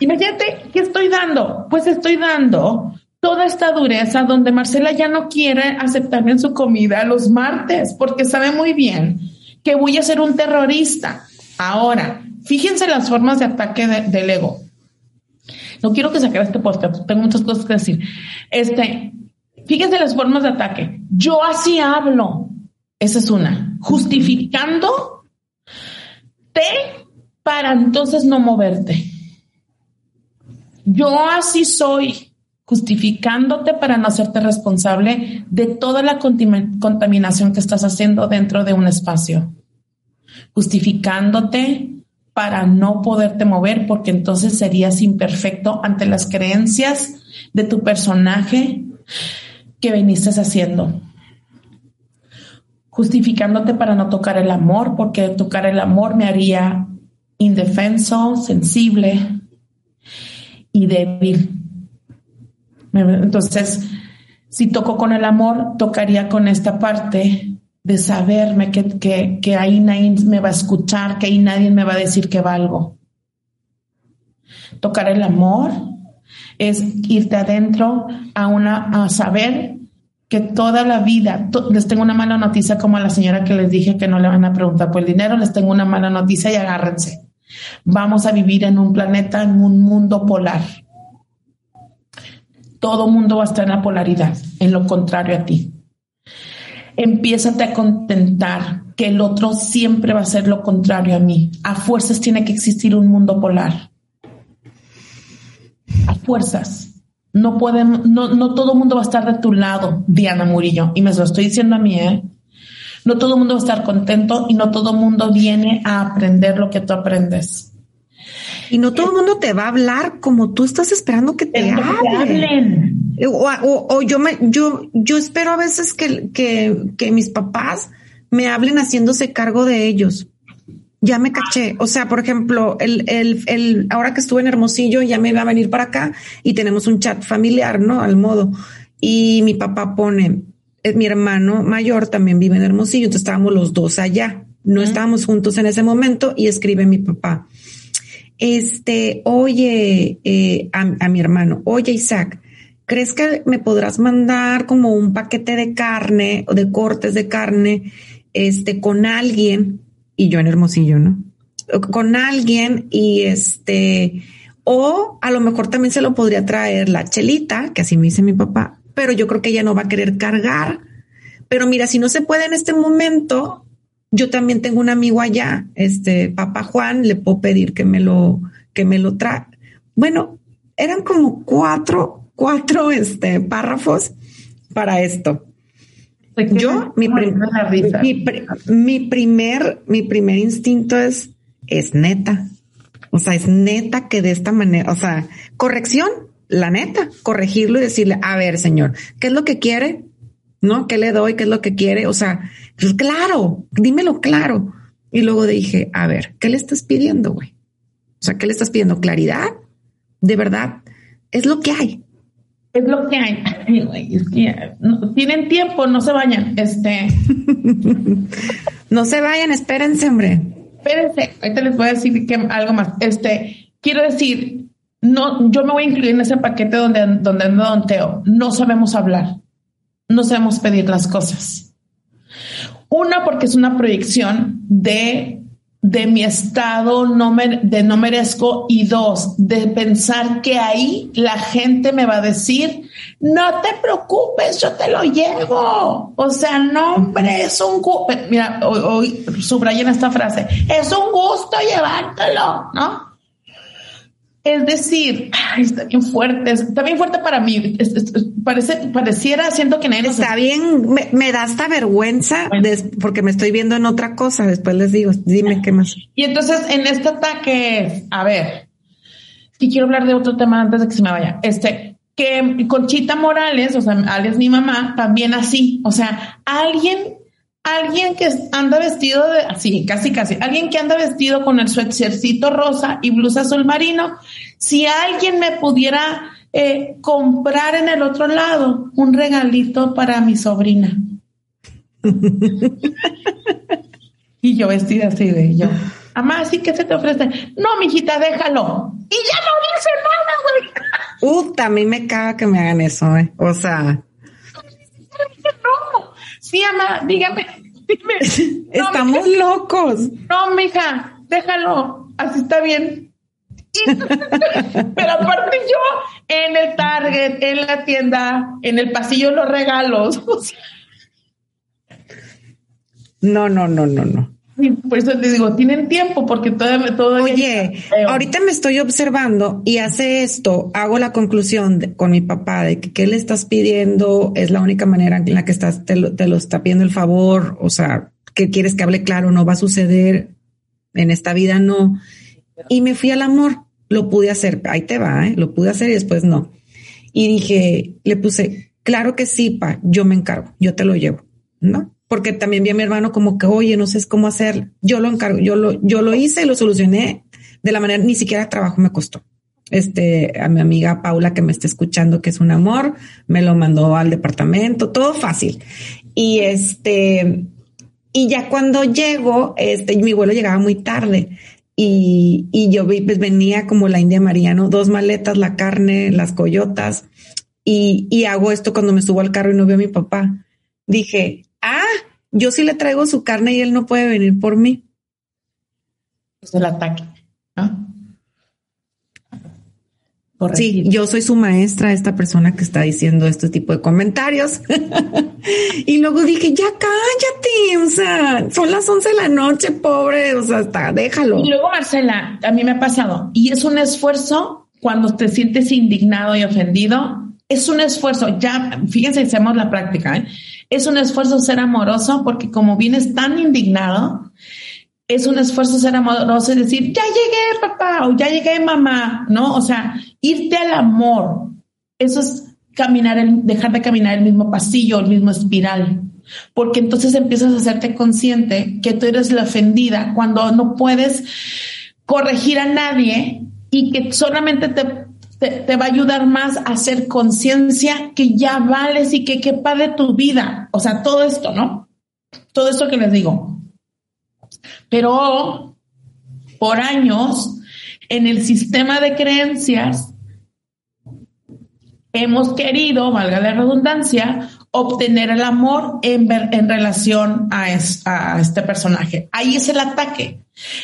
Imagínate, ¿qué estoy dando? Pues estoy dando toda esta dureza donde Marcela ya no quiere aceptarme en su comida los martes porque sabe muy bien que voy a ser un terrorista. Ahora, fíjense las formas de ataque del ego. No quiero que saque este podcast, tengo muchas cosas que decir. Este, fíjense las formas de ataque. Yo así hablo. Esa es una. Justificando para entonces no moverte. Yo así soy, justificándote para no hacerte responsable de toda la contaminación que estás haciendo dentro de un espacio. Justificándote para no poderte mover porque entonces serías imperfecto ante las creencias de tu personaje que viniste haciendo justificándote para no tocar el amor, porque tocar el amor me haría indefenso, sensible y débil. Entonces, si toco con el amor, tocaría con esta parte de saberme que, que, que ahí nadie me va a escuchar, que ahí nadie me va a decir que valgo. Tocar el amor es irte adentro a una, a saber que toda la vida, les tengo una mala noticia como a la señora que les dije que no le van a preguntar por el dinero, les tengo una mala noticia y agárrense. Vamos a vivir en un planeta, en un mundo polar. Todo mundo va a estar en la polaridad, en lo contrario a ti. Empiézate a contentar que el otro siempre va a ser lo contrario a mí. A fuerzas tiene que existir un mundo polar. A fuerzas. No podemos, no, no todo el mundo va a estar de tu lado, Diana Murillo. Y me lo estoy diciendo a mí, ¿eh? No todo el mundo va a estar contento y no todo el mundo viene a aprender lo que tú aprendes. Y no todo el mundo te va a hablar como tú estás esperando que te, hablen. O, yo me, yo, yo espero a veces que, que, que mis papás me hablen haciéndose cargo de ellos. Ya me caché. O sea, por ejemplo, el, el, el, ahora que estuve en Hermosillo, ya me iba a venir para acá y tenemos un chat familiar, ¿no? Al modo. Y mi papá pone, eh, mi hermano mayor también vive en Hermosillo, entonces estábamos los dos allá. No estábamos juntos en ese momento y escribe mi papá. Este, oye, eh, a, a mi hermano, oye Isaac, ¿crees que me podrás mandar como un paquete de carne o de cortes de carne, este, con alguien y yo en Hermosillo, ¿no? Con alguien y este, o a lo mejor también se lo podría traer la chelita, que así me dice mi papá, pero yo creo que ella no va a querer cargar. Pero mira, si no se puede en este momento, yo también tengo un amigo allá, este papá Juan, le puedo pedir que me lo, que me lo trae. Bueno, eran como cuatro, cuatro este, párrafos para esto. Yo, mi, mi, primer, mi primer instinto es, es neta. O sea, es neta que de esta manera, o sea, corrección, la neta, corregirlo y decirle, a ver, señor, ¿qué es lo que quiere? ¿No? ¿Qué le doy? ¿Qué es lo que quiere? O sea, pues claro, dímelo claro. Y luego dije, a ver, ¿qué le estás pidiendo, güey? O sea, ¿qué le estás pidiendo? ¿Claridad? ¿De verdad? Es lo que hay es lo que hay. es que tienen tiempo, no se vayan. Este. <laughs> no se vayan, espérense, hombre. Espérense, ahorita les voy a decir que algo más. Este, quiero decir, no, yo me voy a incluir en ese paquete donde, donde ando Don Teo. No sabemos hablar, no sabemos pedir las cosas. Una, porque es una proyección de de mi estado no de no merezco y dos, de pensar que ahí la gente me va a decir, no te preocupes, yo te lo llevo. O sea, no, hombre, es un. Mira, hoy, hoy subrayen esta frase, es un gusto llevártelo, ¿no? Es decir, está bien fuerte, está bien fuerte para mí. parece, pareciera, siento que nadie Está bien, me, da esta vergüenza porque me estoy viendo en otra cosa. Después les digo, dime qué más. Y entonces en este ataque, a ver, y quiero hablar de otro tema antes de que se me vaya. Este, que Conchita Morales, o sea, alias mi mamá, también así. O sea, alguien, alguien que anda vestido de así, casi, casi, alguien que anda vestido con el suétercito rosa y blusa azul marino. Si alguien me pudiera eh, comprar en el otro lado un regalito para mi sobrina. <laughs> y yo vestida así de yo. Mamá, ¿sí que se te ofrece? No, mijita, déjalo. Y ya no dice nada, güey. Puta, a mí me caga que me hagan eso, ¿eh? O sea. Sí, mamá, dígame. Dime. <laughs> Estamos mija. locos. No, mija, déjalo. Así está bien. <laughs> Pero aparte yo, en el Target, en la tienda, en el pasillo los regalos. <laughs> No, no, no, no, no. Por eso les digo, tienen tiempo porque todavía todo Oye, ahorita me estoy observando y hace esto, hago la conclusión de- con mi papá de que qué le estás pidiendo es la única manera en la que estás, te lo, te lo está pidiendo el favor, o sea, que quieres que hable claro, no va a suceder en esta vida, no. Y me fui al amor, lo pude hacer, ahí te va, ¿eh? lo pude hacer y después no. Y dije, le puse, claro que sí, pa, yo me encargo, yo te lo llevo, ¿no? Porque también vi a mi hermano como que, oye, no sé cómo hacer, yo lo encargo, yo lo, yo lo hice y lo solucioné de la manera, ni siquiera trabajo me costó. Este, a mi amiga Paula que me está escuchando, que es un amor, me lo mandó al departamento, todo fácil. Y este, y ya cuando llego, este, mi vuelo llegaba muy tarde y, y yo vi, pues venía como la India Mariano, dos maletas, la carne, las coyotas y, y hago esto cuando me subo al carro y no veo a mi papá. Dije, ah, yo sí le traigo su carne y él no puede venir por mí. es el ataque. ¿no? Sí, yo soy su maestra, esta persona que está diciendo este tipo de comentarios. <laughs> y luego dije, ya cállate, o sea, son las 11 de la noche, pobre, o sea, hasta déjalo. Y luego, Marcela, a mí me ha pasado, y es un esfuerzo cuando te sientes indignado y ofendido, es un esfuerzo, ya, fíjense, hacemos la práctica, ¿eh? es un esfuerzo ser amoroso porque como vienes tan indignado, es un esfuerzo ser amoroso y decir, ya llegué papá o ya llegué mamá, ¿no? O sea, irte al amor, eso es caminar, dejar de caminar el mismo pasillo, el mismo espiral, porque entonces empiezas a hacerte consciente que tú eres la ofendida cuando no puedes corregir a nadie y que solamente te, te, va a ayudar más a hacer conciencia que ya vales y que quepa de tu vida. O sea, todo esto, ¿no? Todo esto que les digo. Pero por años, en el sistema de creencias, hemos querido, valga la redundancia, obtener el amor en, en relación a este personaje. Ahí es el ataque.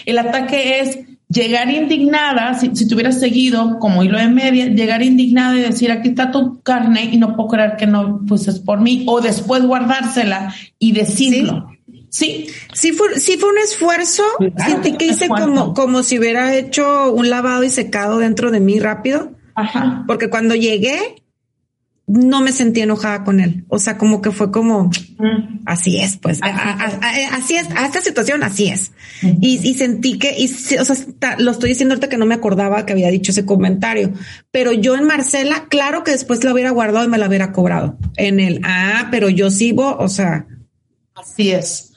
El ataque es llegar indignada, si, si te hubieras seguido como hilo de media, llegar indignada y decir, aquí está tu carne y no puedo creer que no, pues es por mí, o después guardársela y decirlo. Sí. Sí fue, sí fue un esfuerzo. Claro, que hice esfuerzo. como, como si hubiera hecho un lavado y secado dentro de mí rápido. Ajá. Porque cuando llegué, no me sentí enojada con él. O sea, como que fue como, Mm. así es, pues, a- a- a- así es, a esta situación así es. Y, y sentí que, y, o sea, está- lo estoy diciendo ahorita que no me acordaba que había dicho ese comentario, pero yo en Marcela, claro que después la hubiera guardado y me la hubiera cobrado en el, ah, pero yo sigo, o sea, Así es.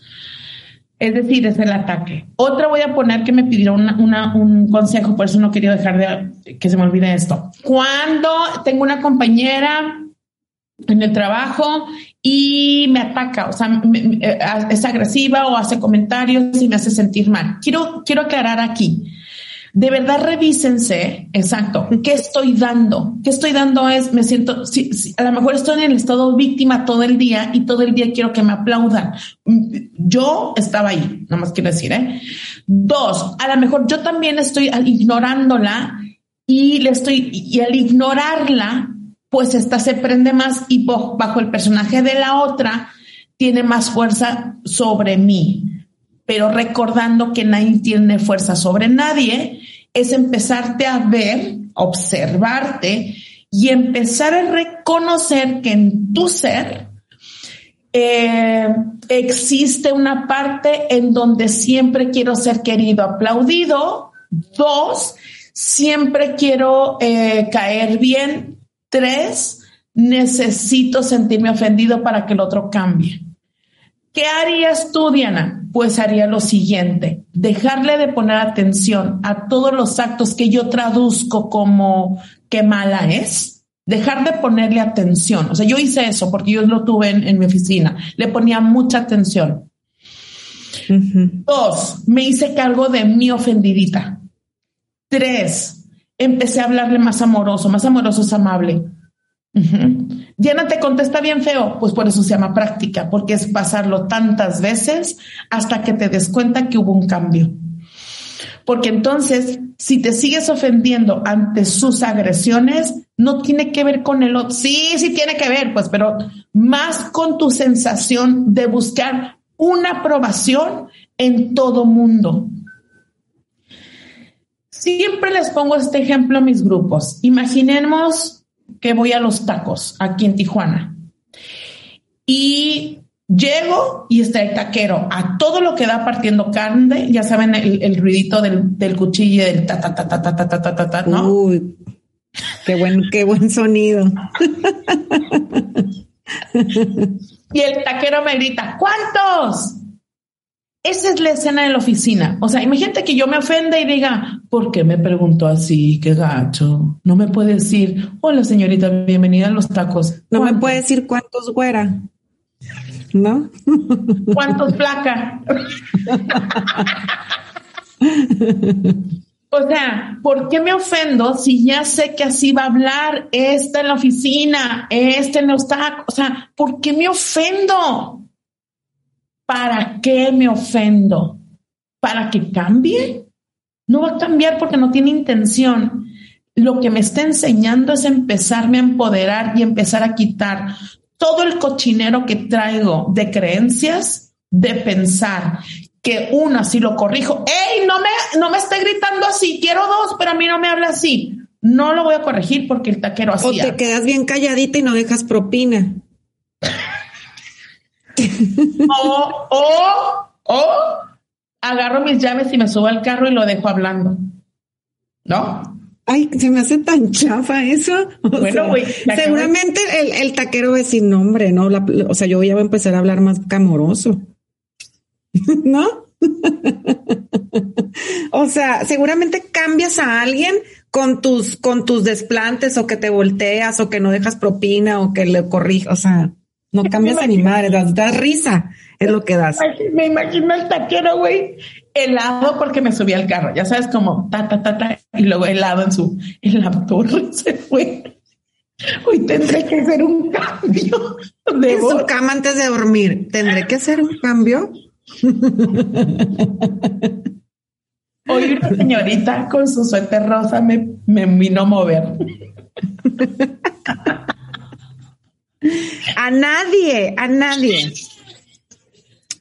Es decir, es el ataque. Otra voy a poner que me pidieron un consejo, por eso no quería dejar de que se me olvide esto. Cuando tengo una compañera en el trabajo y me ataca, o sea, me- eh, es agresiva o hace comentarios y me hace sentir mal. Quiero, quiero aclarar aquí. De verdad revísense, exacto, ¿qué estoy dando? ¿Qué estoy dando es, me siento, sí, sí, a lo mejor estoy en el estado víctima todo el día y todo el día quiero que me aplaudan. Yo estaba ahí, nada más quiero decir, ¿eh? Dos, a lo mejor yo también estoy ignorándola y le estoy, y al ignorarla, pues esta se prende más y bajo el personaje de la otra tiene más fuerza sobre mí pero recordando que nadie tiene fuerza sobre nadie, es empezarte a ver, observarte y empezar a reconocer que en tu ser eh, existe una parte en donde siempre quiero ser querido, aplaudido. Dos, siempre quiero eh, caer bien. Tres, necesito sentirme ofendido para que el otro cambie. ¿Qué harías tú, Diana? Pues haría lo siguiente, dejarle de poner atención a todos los actos que yo traduzco como qué mala es, dejar de ponerle atención. O sea, yo hice eso porque yo lo tuve en, mi oficina, le ponía mucha atención. Dos, me hice cargo de mi ofendidita. Tres, empecé a hablarle más amoroso, más amoroso es amable. Diana te contesta bien feo, pues por eso se llama práctica, porque es pasarlo tantas veces hasta que te des cuenta que hubo un cambio. Porque entonces, si te sigues ofendiendo ante sus agresiones, no tiene que ver con el otro. Sí, sí tiene que ver, pues, pero más con tu sensación de buscar una aprobación en todo mundo. Siempre les pongo este ejemplo a mis grupos. Imaginemos que voy a los tacos aquí en Tijuana. Y llego y está el taquero a todo lo que da partiendo carne, ya saben, el, ruidito del, cuchillo del ta ta ta ta ta ta ta ta ta, ¿no? Uy, qué buen, qué buen sonido. y el taquero me grita, ¿cuántos? Esa es la escena de la oficina. O sea, imagínate que yo me ofenda y diga, ¿por qué me pregunto así? Qué gacho. No me puede decir, hola señorita, bienvenida a los tacos. No me puede decir cuántos güera. ¿No? ¿Cuántos <laughs> placa? o sea, ¿por qué me ofendo si ya sé que así va a hablar esta en la oficina, este en los tacos? O sea, ¿por qué me ofendo? ¿Para qué me ofendo? ¿Para que cambie? No va a cambiar porque no tiene intención. Lo que me está enseñando es empezarme a empoderar y empezar a quitar todo el cochinero que traigo de creencias, de pensar que una, si lo corrijo, ¡Ey! No me, no me esté gritando así, quiero dos, pero a mí no me habla así. No lo voy a corregir porque el taquero así. O te quedas bien calladita y no dejas propina. O, o, o agarro mis llaves y me subo al carro y lo dejo hablando. ¿No? Ay, se me hace tan chafa eso. bueno, güey. Seguramente el, taquero es sin nombre, ¿no? o sea, yo ya voy a empezar a hablar más camoroso. <laughs> ¿No? <laughs> o sea, seguramente cambias a alguien con tus, con tus desplantes o que te volteas o que no dejas propina o que le corrijas. O sea, no cambias a ni madre, das, risa, es lo que das. Me imagino el taquero, güey, helado porque me subí al carro, ya sabes, como ta, ta, ta, ta, y luego helado en su, en la torre <laughs> se fue. Hoy tendré que hacer un cambio. De en su cama antes de dormir, ¿tendré que hacer un cambio? <laughs> Hoy una señorita con su suéter rosa me, me vino a mover. <laughs> A nadie, a nadie.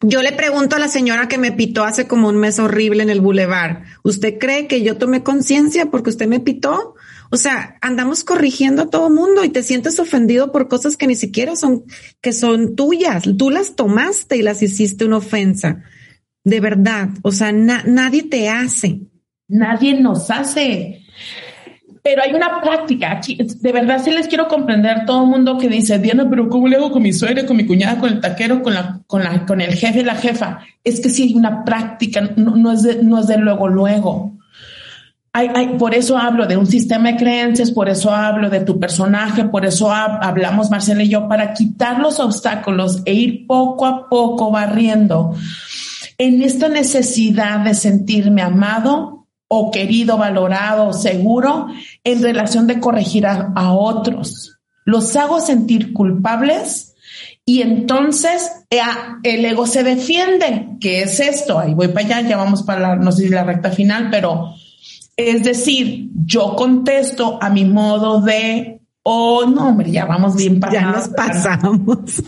Yo le pregunto a la señora que me pitó hace como un mes horrible en el bulevar, ¿usted cree que yo tomé conciencia porque usted me pitó? O sea, andamos corrigiendo a todo mundo y te sientes ofendido por cosas que ni siquiera son, que son tuyas. Tú las tomaste y las hiciste una ofensa. De verdad. O sea, nadie te hace. Nadie nos hace pero hay una práctica. De verdad, sí les quiero comprender todo el mundo que dice, Diana, pero ¿cómo le hago con mi suegra, con mi cuñada, con el taquero, con, la, con, la, con el jefe, la jefa? Es que sí hay una práctica, no, es, de, no es de luego, luego. Hay, hay, por eso hablo de un sistema de creencias, por eso hablo de tu personaje, por eso hablamos Marcela y yo, para quitar los obstáculos e ir poco a poco barriendo en esta necesidad de sentirme amado, o querido, valorado, seguro en relación de corregir a, otros. Los hago sentir culpables y entonces eh, el ego se defiende. ¿Qué es esto? Ahí voy para allá, ya vamos para la, no sé si la recta final, pero es decir, yo contesto a mi modo de, oh, no, hombre, ya vamos bien para Ya nos pasamos. <laughs>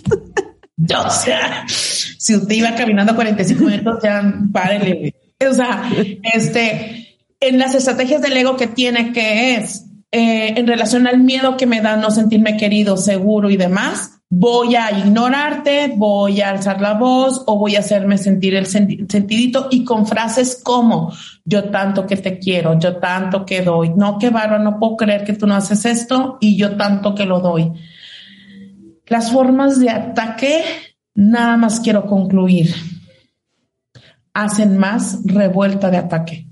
o sea, si usted iba caminando 45 minutos, ya párele. O sea, este, en las estrategias del ego que tiene, que es eh, en relación al miedo que me da no sentirme querido, seguro y demás, voy a ignorarte, voy a alzar la voz o voy a hacerme sentir el sentidito y con frases como yo tanto que te quiero, yo tanto que doy, no, que barba, no puedo creer que tú no haces esto y yo tanto que lo doy. Las formas de ataque, nada más quiero concluir, hacen más revuelta de ataque.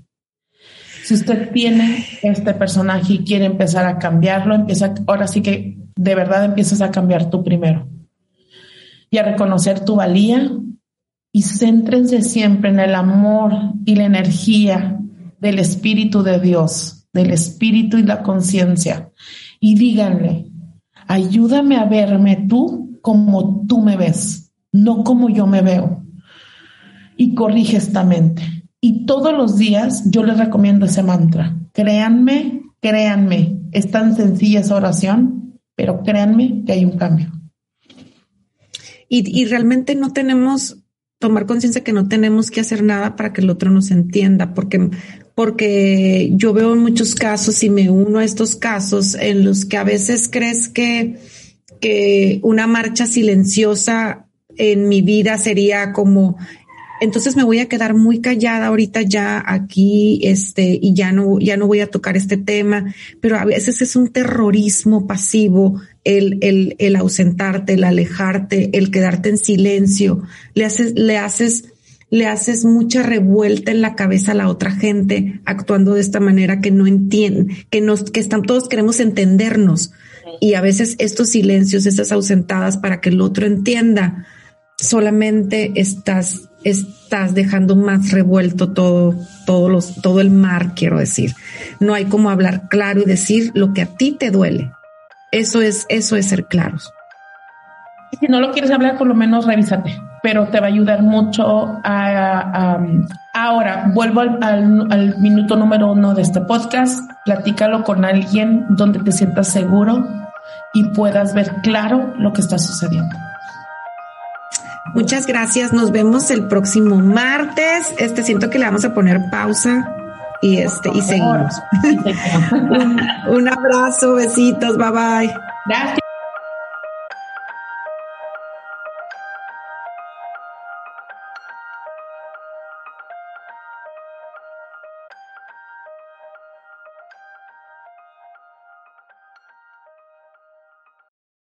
Si usted tiene este personaje y quiere empezar a cambiarlo, empieza, ahora sí que de verdad empiezas a cambiar tú primero y a reconocer tu valía y céntrense siempre en el amor y la energía del Espíritu de Dios, del Espíritu y la conciencia. Y díganle, ayúdame a verme tú como tú me ves, no como yo me veo. Y corrige esta mente. Y todos los días yo les recomiendo ese mantra. Créanme, créanme, es tan sencilla esa oración pero créanme que hay un cambio. Y, realmente no tenemos, tomar conciencia que no tenemos que hacer nada para que el otro nos entienda, porque, porque yo veo muchos casos y me uno a estos casos en los que a veces crees que, que una marcha silenciosa en mi vida sería como entonces me voy a quedar muy callada ahorita ya aquí, este, y ya no, ya no voy a tocar este tema, pero a veces es un terrorismo pasivo el, el, el ausentarte, el alejarte, el quedarte en silencio. Le haces, le haces, le haces mucha revuelta en la cabeza a la otra gente actuando de esta manera que no entienden, que nos, que están, todos queremos entendernos. Y a veces estos silencios, estas ausentadas para que el otro entienda, solamente estás, estás dejando más revuelto todo, todos los, todo el mar, quiero decir. No hay como hablar claro y decir lo que a ti te duele. Eso es, eso es ser claros. Si no lo quieres hablar, por lo menos revísate, pero te va a ayudar mucho a, ahora vuelvo al, al minuto número uno de este podcast. Platícalo con alguien donde te sientas seguro y puedas ver claro lo que está sucediendo. Muchas gracias. Nos vemos el próximo martes. Este siento que le vamos a poner pausa y este y seguimos. <laughs> un, un abrazo, besitos, bye bye. Gracias.